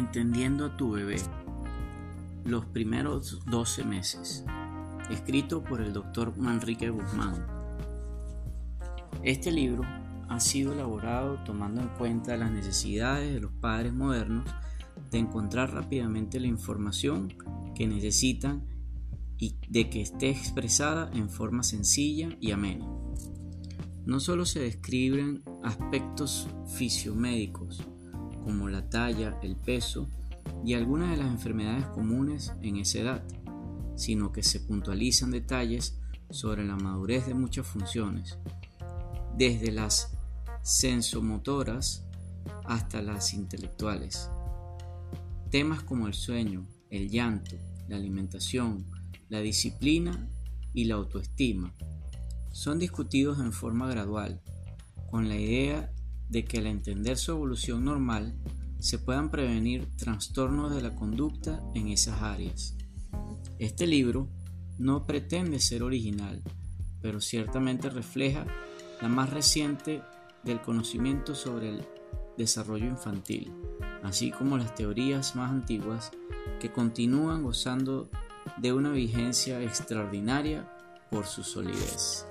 Atendiendo a tu bebé. Los primeros 12 meses. Escrito por el doctor Manrique Guzmán. Este libro ha sido elaborado tomando en cuenta las necesidades de los padres modernos de encontrar rápidamente la información que necesitan y de que esté expresada en forma sencilla y amena. No solo se describen aspectos fisiomédicos, como la talla, el peso y algunas de las enfermedades comunes en esa edad, sino que se puntualizan detalles sobre la madurez de muchas funciones, desde las sensomotoras hasta las intelectuales. Temas como el sueño, el llanto, la alimentación, la disciplina y la autoestima son discutidos en forma gradual, con la idea de que al entender su evolución normal se puedan prevenir trastornos de la conducta en esas áreas. Este libro no pretende ser original, pero ciertamente refleja la más reciente del conocimiento sobre el desarrollo infantil, así como las teorías más antiguas que continúan gozando de una vigencia extraordinaria por su solidez.